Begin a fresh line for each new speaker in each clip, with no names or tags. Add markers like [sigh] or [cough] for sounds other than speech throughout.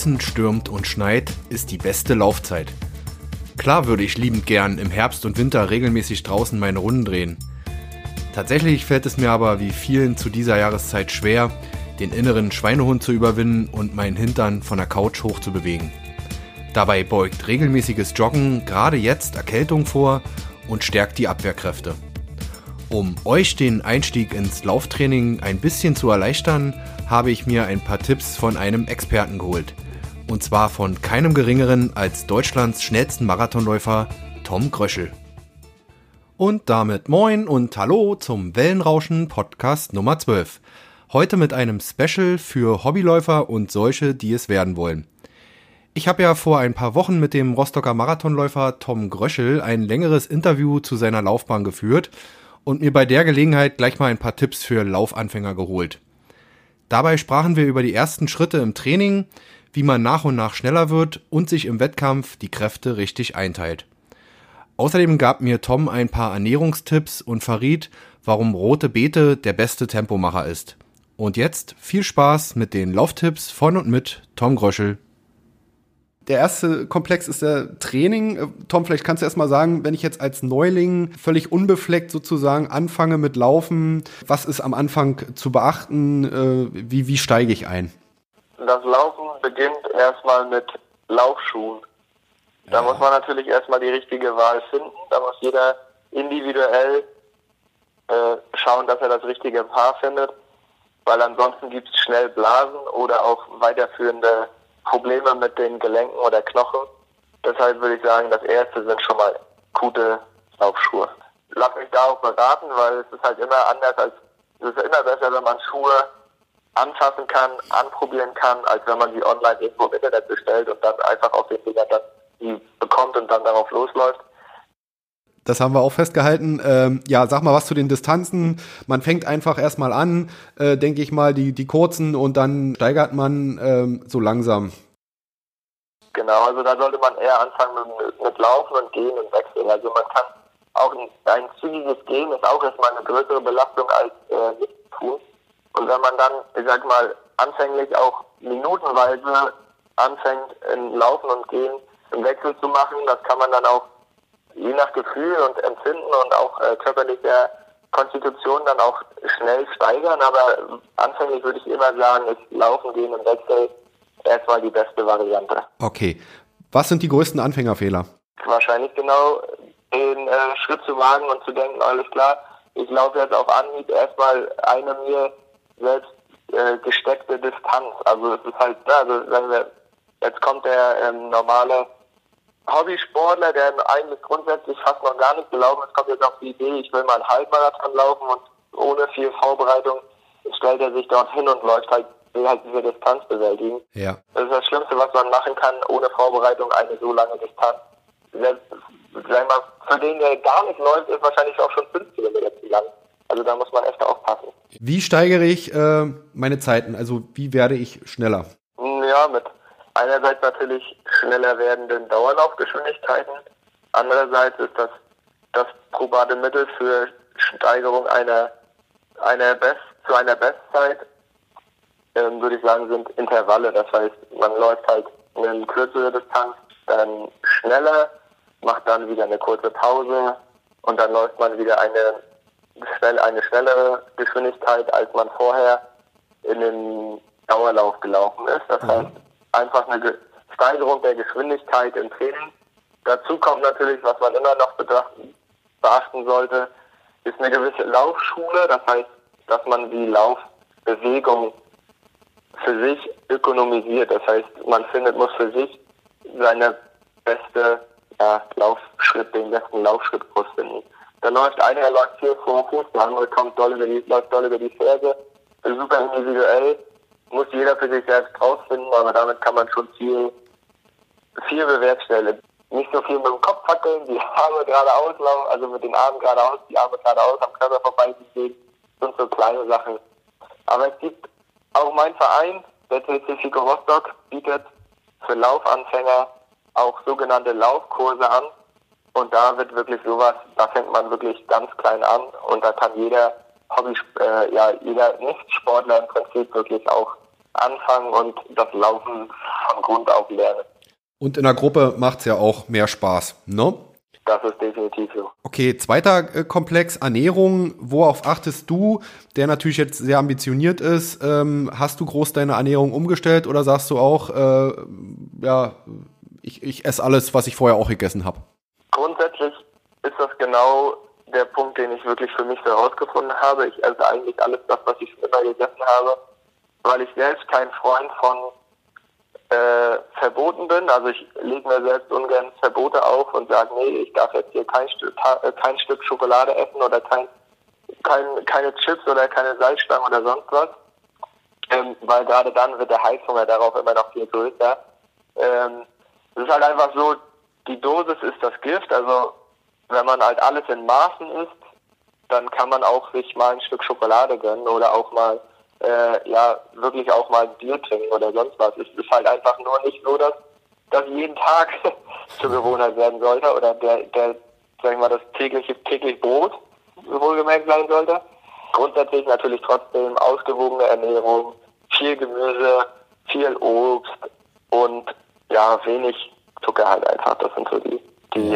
Draußen stürmt und schneit, ist die beste Laufzeit. Klar würde ich liebend gern im Herbst und Winter regelmäßig draußen meine Runden drehen. Tatsächlich fällt es mir aber wie vielen zu dieser Jahreszeit schwer, den inneren Schweinehund zu überwinden und meinen Hintern von der Couch hoch zu bewegen. Dabei beugt regelmäßiges Joggen gerade jetzt Erkältung vor und stärkt die Abwehrkräfte. Um euch den Einstieg ins Lauftraining ein bisschen zu erleichtern, habe ich mir ein paar Tipps von einem Experten geholt. Und zwar von keinem geringeren als Deutschlands schnellsten Marathonläufer Tom Gröschel. Und damit moin und hallo zum Wellenrauschen Podcast Nummer 12. Heute mit einem Special für Hobbyläufer und solche, die es werden wollen. Ich habe ja vor ein paar Wochen mit dem Rostocker Marathonläufer Tom Gröschel ein längeres Interview zu seiner Laufbahn geführt und mir bei der Gelegenheit gleich mal ein paar Tipps für Laufanfänger geholt. Dabei sprachen wir über die ersten Schritte im Training, wie man nach und nach schneller wird und sich im Wettkampf die Kräfte richtig einteilt. Außerdem gab mir Tom ein paar Ernährungstipps und verriet, warum rote Beete der beste Tempomacher ist. Und jetzt viel Spaß mit den Lauftipps von und mit Tom Gröschel.
Der erste Komplex ist der Training. Äh, Tom, vielleicht kannst du erst mal sagen, wenn ich jetzt als Neuling völlig unbefleckt sozusagen anfange mit Laufen, was ist am Anfang zu beachten? Äh, wie, wie steige ich ein?
Das Laufen beginnt erstmal mit Laufschuhen. Da ja. muss man natürlich erstmal die richtige Wahl finden. Da muss jeder individuell äh, schauen, dass er das richtige Paar findet, weil ansonsten gibt es schnell Blasen oder auch weiterführende Probleme mit den Gelenken oder Knochen. Deshalb würde ich sagen, das erste sind schon mal gute Laufschuhe. Lass mich da auch beraten, weil es ist halt immer anders als, es ist immer besser, wenn man Schuhe anfassen kann, anprobieren kann, als wenn man sie online irgendwo im Internet bestellt und dann einfach auf den Finger dann die bekommt und dann darauf losläuft.
Das haben wir auch festgehalten. Ähm, ja, sag mal was zu den Distanzen. Man fängt einfach erstmal an, äh, denke ich mal, die, die kurzen und dann steigert man ähm, so langsam.
Genau, also da sollte man eher anfangen mit, mit Laufen und Gehen und Wechseln. Also man kann auch ein, ein zügiges Gehen ist auch erstmal eine größere Belastung als äh, nichts tun. Und wenn man dann, ich sag mal, anfänglich auch minutenweise anfängt in Laufen und Gehen im Wechsel zu machen, das kann man dann auch je nach Gefühl und Empfinden und auch äh, körperlicher Konstitution dann auch schnell steigern. Aber anfänglich würde ich immer sagen, ist Laufen gehen im Wechsel erstmal die beste Variante.
Okay. Was sind die größten Anfängerfehler?
Wahrscheinlich genau den äh, Schritt zu wagen und zu denken, alles klar, ich laufe jetzt auf Anhieb erstmal eine mir selbst äh, gesteckte Distanz. Also es ist halt, also sagen wir, jetzt kommt der ähm, normale Hobbysportler, der eigentlich grundsätzlich fast noch gar nicht gelaufen ist, kommt jetzt auf die Idee, ich will mal einen Halbmarathon laufen und ohne viel Vorbereitung stellt er sich dort hin und läuft halt, will halt diese Distanz bewältigen.
Ja.
Das ist das Schlimmste, was man machen kann, ohne Vorbereitung eine so lange Distanz. Selbst, sagen wir, für den, der gar nicht läuft, ist wahrscheinlich auch schon fünf Kilometer zu lang. Also da muss man echt aufpassen.
Wie steigere ich äh, meine Zeiten? Also wie werde ich schneller?
Ja, mit einerseits natürlich schneller werdenden Dauerlaufgeschwindigkeiten, andererseits ist das das probate Mittel für Steigerung einer, einer Best, zu einer Bestzeit, ähm, würde ich sagen, sind Intervalle. Das heißt, man läuft halt eine kürzere Distanz, dann schneller, macht dann wieder eine kurze Pause und dann läuft man wieder eine, eine schnellere Geschwindigkeit, als man vorher in den Dauerlauf gelaufen ist. Das mhm. heißt, einfach eine Steigerung der Geschwindigkeit im Training. Dazu kommt natürlich, was man immer noch betrachten, beachten sollte, ist eine gewisse Laufschule. Das heißt, dass man die Laufbewegung für sich ökonomisiert. Das heißt, man findet, muss für sich seine beste ja, Laufschritt, den besten Laufschrittkurs finden. Da läuft einer, läuft hier vor Fuß, der andere kommt doll über die, läuft doll über die Ferse. Super individuell muss jeder für sich selbst rausfinden, aber damit kann man schon viel, viel bewerkstelligen. Nicht so viel mit dem Kopf fackeln, die Arme geradeaus laufen, also mit den Armen geradeaus, die Arme geradeaus am Körper vorbei sind so kleine Sachen. Aber es gibt auch mein Verein, der TC Fico Rostock, bietet für Laufanfänger auch sogenannte Laufkurse an. Und da wird wirklich sowas, da fängt man wirklich ganz klein an und da kann jeder Hobby, äh, ja, jeder Nicht-Sportler im Prinzip wirklich auch anfangen und das Laufen von Grund auf lernen.
Und in der Gruppe macht es ja auch mehr Spaß, ne?
Das ist definitiv so.
Okay, zweiter äh, Komplex, Ernährung. Worauf achtest du, der natürlich jetzt sehr ambitioniert ist? Ähm, hast du groß deine Ernährung umgestellt oder sagst du auch, äh, ja, ich, ich esse alles, was ich vorher auch gegessen habe?
Genau der Punkt, den ich wirklich für mich herausgefunden habe. Ich esse eigentlich alles das, was ich immer gegessen habe, weil ich selbst kein Freund von äh, verboten bin. Also ich lege mir selbst ungern Verbote auf und sage, nee, ich darf jetzt hier kein Stück, äh, kein Stück Schokolade essen oder kein, kein, keine Chips oder keine Salzstangen oder sonst was. Ähm, weil gerade dann wird der Heißhunger darauf immer noch viel größer. Ähm, es ist halt einfach so, die Dosis ist das Gift. Also wenn man halt alles in Maßen isst, dann kann man auch sich mal ein Stück Schokolade gönnen oder auch mal äh, ja wirklich auch mal ein Bier trinken oder sonst was. Es ist halt einfach nur nicht so, dass das jeden Tag [laughs] zur Gewohnheit werden sollte oder der, der sag ich mal, das tägliche täglich Brot wohlgemerkt sein sollte. Grundsätzlich natürlich trotzdem ausgewogene Ernährung, viel Gemüse, viel Obst und ja, wenig Zucker halt einfach. Das sind so die, die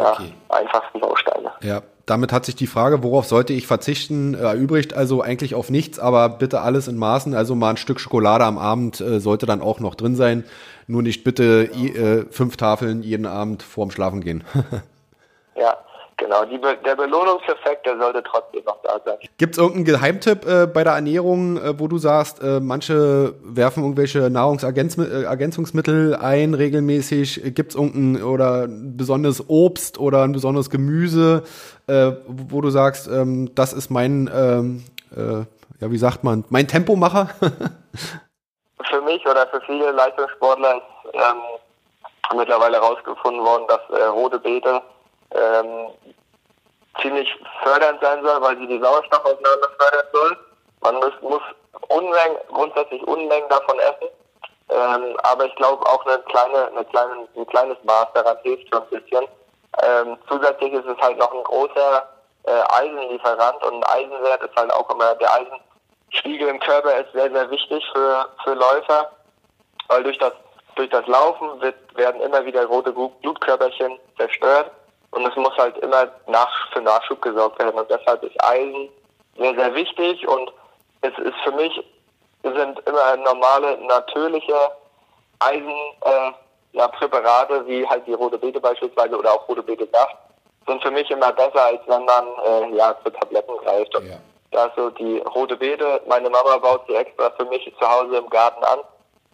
ja. ja okay. einfachsten Bausteine.
Ja, damit hat sich die Frage, worauf sollte ich verzichten, erübrigt. Also eigentlich auf nichts, aber bitte alles in Maßen. Also mal ein Stück Schokolade am Abend äh, sollte dann auch noch drin sein. Nur nicht bitte äh, fünf Tafeln jeden Abend vorm Schlafen gehen. [laughs]
ja, Genau, die, der Belohnungseffekt, der sollte trotzdem noch da sein.
Gibt es irgendeinen Geheimtipp äh, bei der Ernährung, äh, wo du sagst, äh, manche werfen irgendwelche Nahrungsergänzungsmittel ein regelmäßig? Gibt es irgendein oder ein besonderes Obst oder ein besonderes Gemüse, äh, wo du sagst, ähm, das ist mein, ähm, äh, ja, wie sagt man, mein Tempomacher? [laughs]
für mich oder für viele Leistungssportler ist ähm, mittlerweile herausgefunden worden, dass äh, rote Beete ähm, ziemlich fördernd sein soll, weil sie die Sauerstoffaufnahme fördern soll. Man muss, muss Unmengen, grundsätzlich Unmengen davon essen. Ähm, aber ich glaube auch eine kleine, eine kleine, ein kleines Maß daran hilft schon ein bisschen. Ähm, zusätzlich ist es halt noch ein großer äh, Eisenlieferant und ein Eisenwert ist halt auch immer, der Eisenspiegel im Körper ist sehr, sehr wichtig für, für Läufer, weil durch das, durch das Laufen wird, werden immer wieder rote Blutkörperchen zerstört und es muss halt immer nach, für Nachschub gesorgt werden. Und deshalb ist Eisen sehr, sehr wichtig. Und es ist für mich, sind immer normale, natürliche Eisen, äh, ja, Präparate, wie halt die rote Beete beispielsweise oder auch rote Beete Saft, sind für mich immer besser, als wenn man, äh, ja, zu Tabletten greift. Und ja. da ist so die rote Beete, meine Mama baut sie extra für mich zu Hause im Garten an.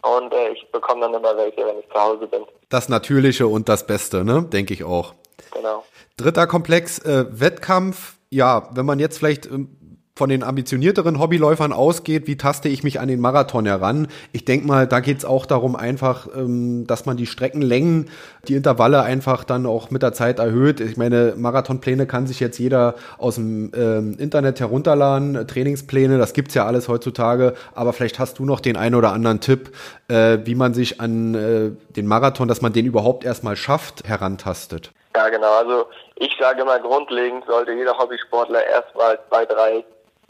Und äh, ich bekomme dann immer welche, wenn ich zu Hause bin.
Das Natürliche und das Beste, ne? Denke ich auch.
Genau.
Dritter Komplex, äh, Wettkampf. Ja, wenn man jetzt vielleicht ähm, von den ambitionierteren Hobbyläufern ausgeht, wie taste ich mich an den Marathon heran? Ich denke mal, da geht es auch darum einfach, ähm, dass man die Streckenlängen, die Intervalle einfach dann auch mit der Zeit erhöht. Ich meine, Marathonpläne kann sich jetzt jeder aus dem ähm, Internet herunterladen, Trainingspläne, das gibt's ja alles heutzutage, aber vielleicht hast du noch den einen oder anderen Tipp, äh, wie man sich an äh, den Marathon, dass man den überhaupt erstmal schafft, herantastet.
Ja, genau. Also ich sage immer, grundlegend sollte jeder Hobbysportler erstmal zwei, drei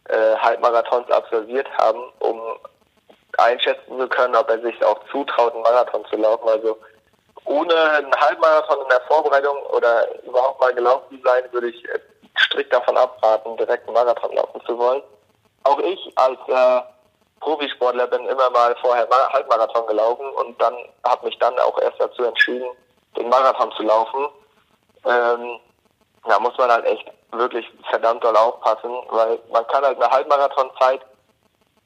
äh, Halbmarathons absolviert haben, um einschätzen zu können, ob er sich auch zutraut, einen Marathon zu laufen. Also ohne einen Halbmarathon in der Vorbereitung oder überhaupt mal gelaufen zu sein, würde ich äh, strikt davon abraten, direkt einen Marathon laufen zu wollen. Auch ich als äh, Profisportler bin immer mal vorher Halbmarathon gelaufen und dann habe mich dann auch erst dazu entschieden, den Marathon zu laufen ähm, da muss man halt echt wirklich verdammt doll aufpassen, weil man kann halt eine Halbmarathonzeit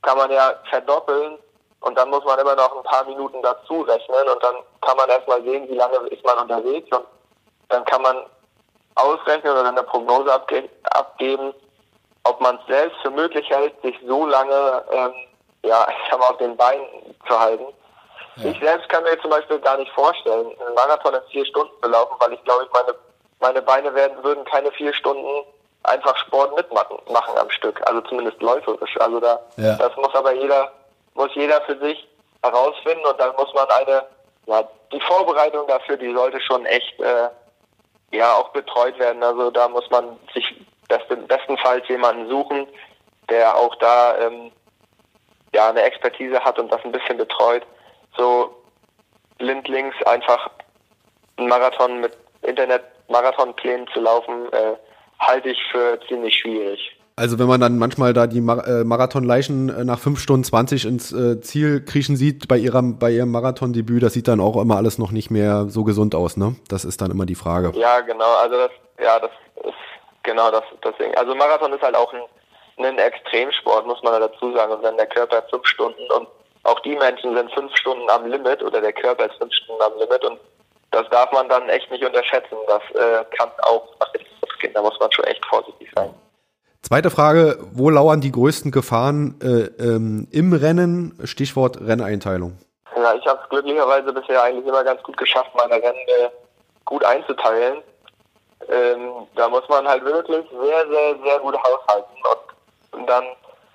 kann man ja verdoppeln und dann muss man immer noch ein paar Minuten dazu rechnen und dann kann man erstmal sehen, wie lange ist man unterwegs und dann kann man ausrechnen oder eine Prognose abge abgeben, ob man es selbst für möglich hält, sich so lange ähm, ja, [laughs] ich mal, auf den Beinen zu halten. Ja. Ich selbst kann mir zum Beispiel gar nicht vorstellen, einen Marathon in vier Stunden zu laufen, weil ich glaube, ich meine meine Beine werden, würden keine vier Stunden einfach Sport mitmachen machen am Stück, also zumindest läuferisch. Also da, ja. das muss aber jeder, muss jeder für sich herausfinden und dann muss man eine, ja, die Vorbereitung dafür, die sollte schon echt, äh, ja, auch betreut werden. Also da muss man sich besten, bestenfalls jemanden suchen, der auch da, ähm, ja eine Expertise hat und das ein bisschen betreut. So blindlings einfach einen Marathon mit Internet-Marathonplänen zu laufen, äh, halte ich für ziemlich schwierig.
Also wenn man dann manchmal da die Mar äh, Marathonleichen äh, nach 5 Stunden 20 ins äh, Ziel kriechen sieht bei ihrem, bei ihrem Marathondebüt, das sieht dann auch immer alles noch nicht mehr so gesund aus, ne? Das ist dann immer die Frage.
Ja, genau, also das, ja, das ist genau das, deswegen. Also Marathon ist halt auch ein, ein Extremsport, muss man dazu sagen. Und wenn der Körper fünf Stunden und auch die Menschen sind fünf Stunden am Limit oder der Körper ist fünf Stunden am Limit und das darf man dann echt nicht unterschätzen. Das äh, kann auch nach hinten gehen. Da muss man schon echt vorsichtig sein.
Zweite Frage, wo lauern die größten Gefahren äh, ähm, im Rennen? Stichwort Renneinteilung.
Ja, ich habe es glücklicherweise bisher eigentlich immer ganz gut geschafft, meine Rennen äh, gut einzuteilen. Ähm, da muss man halt wirklich sehr, sehr, sehr gut haushalten. Und, und dann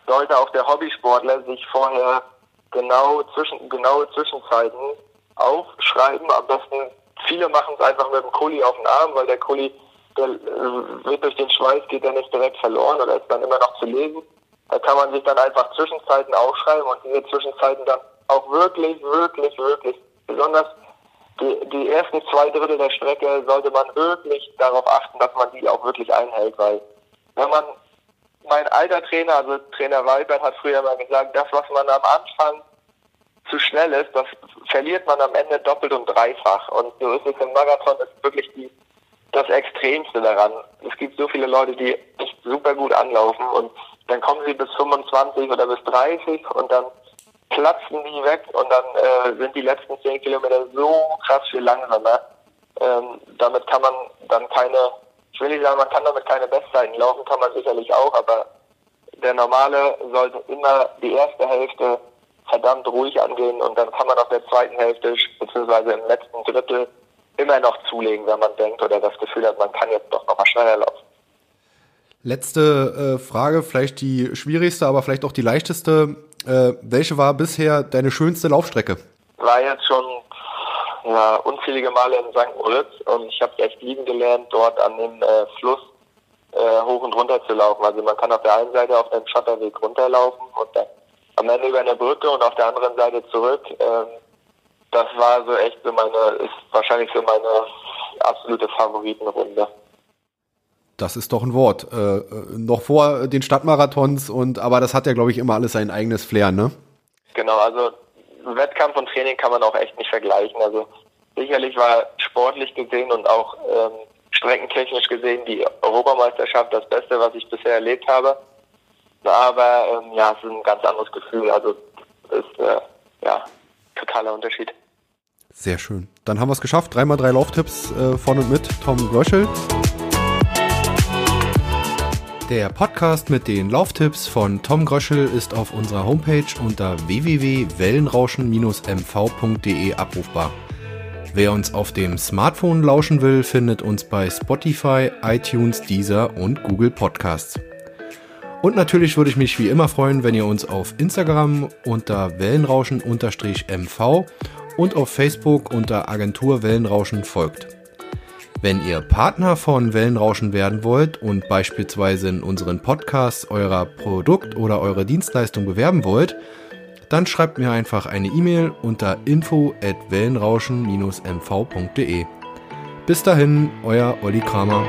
sollte auch der Hobbysportler sich vorher genau zwischen genaue Zwischenzeiten aufschreiben. Am besten viele machen es einfach mit dem Kuli auf den Arm, weil der Kuli der äh, wird durch den Schweiß geht er nicht direkt verloren oder ist dann immer noch zu lesen. Da kann man sich dann einfach Zwischenzeiten aufschreiben und diese Zwischenzeiten dann auch wirklich, wirklich, wirklich, besonders die, die ersten zwei Drittel der Strecke sollte man wirklich darauf achten, dass man die auch wirklich einhält, weil wenn man, mein alter Trainer, also Trainer Walbert hat früher mal gesagt, das, was man am Anfang zu schnell ist, das verliert man am Ende doppelt und dreifach. Und so ist es im Marathon, ist wirklich die das Extremste daran. Es gibt so viele Leute, die echt super gut anlaufen und dann kommen sie bis 25 oder bis 30 und dann platzen die weg und dann äh, sind die letzten 10 Kilometer so krass viel langsamer. Ähm, damit kann man dann keine, ich will nicht sagen, man kann damit keine Bestzeiten laufen, kann man sicherlich auch, aber der Normale sollte immer die erste Hälfte verdammt ruhig angehen und dann kann man auf der zweiten Hälfte beziehungsweise im letzten Drittel immer noch zulegen, wenn man denkt oder das Gefühl hat, man kann jetzt doch noch mal schneller laufen.
Letzte äh, Frage, vielleicht die schwierigste, aber vielleicht auch die leichteste. Äh, welche war bisher deine schönste Laufstrecke?
War jetzt schon ja, unzählige Male in St. Moritz und ich habe echt lieben gelernt, dort an dem äh, Fluss äh, hoch und runter zu laufen. Also man kann auf der einen Seite auf dem Schotterweg runterlaufen und dann am Ende über eine Brücke und auf der anderen Seite zurück. Ähm, das war so echt so meine, ist wahrscheinlich so meine absolute Favoritenrunde.
Das ist doch ein Wort. Äh, noch vor den Stadtmarathons und aber das hat ja, glaube ich, immer alles sein eigenes Flair, ne?
Genau, also Wettkampf und Training kann man auch echt nicht vergleichen. Also sicherlich war sportlich gesehen und auch ähm, streckentechnisch gesehen die Europameisterschaft das Beste, was ich bisher erlebt habe. Aber ähm, ja, es ist ein ganz anderes Gefühl. Also ist äh, ja totaler Unterschied.
Sehr schön. Dann haben wir es geschafft. Dreimal drei Lauftipps äh, von und mit Tom Gröschel. Der Podcast mit den Lauftipps von Tom Gröschel ist auf unserer Homepage unter www.wellenrauschen-mv.de abrufbar. Wer uns auf dem Smartphone lauschen will, findet uns bei Spotify, iTunes, Deezer und Google Podcasts. Und natürlich würde ich mich wie immer freuen, wenn ihr uns auf Instagram unter Wellenrauschen-mv und auf Facebook unter Agentur Wellenrauschen folgt. Wenn ihr Partner von Wellenrauschen werden wollt und beispielsweise in unseren Podcasts euer Produkt oder eure Dienstleistung bewerben wollt, dann schreibt mir einfach eine E-Mail unter info at wellenrauschen-mv.de. Bis dahin, euer Olli Kramer.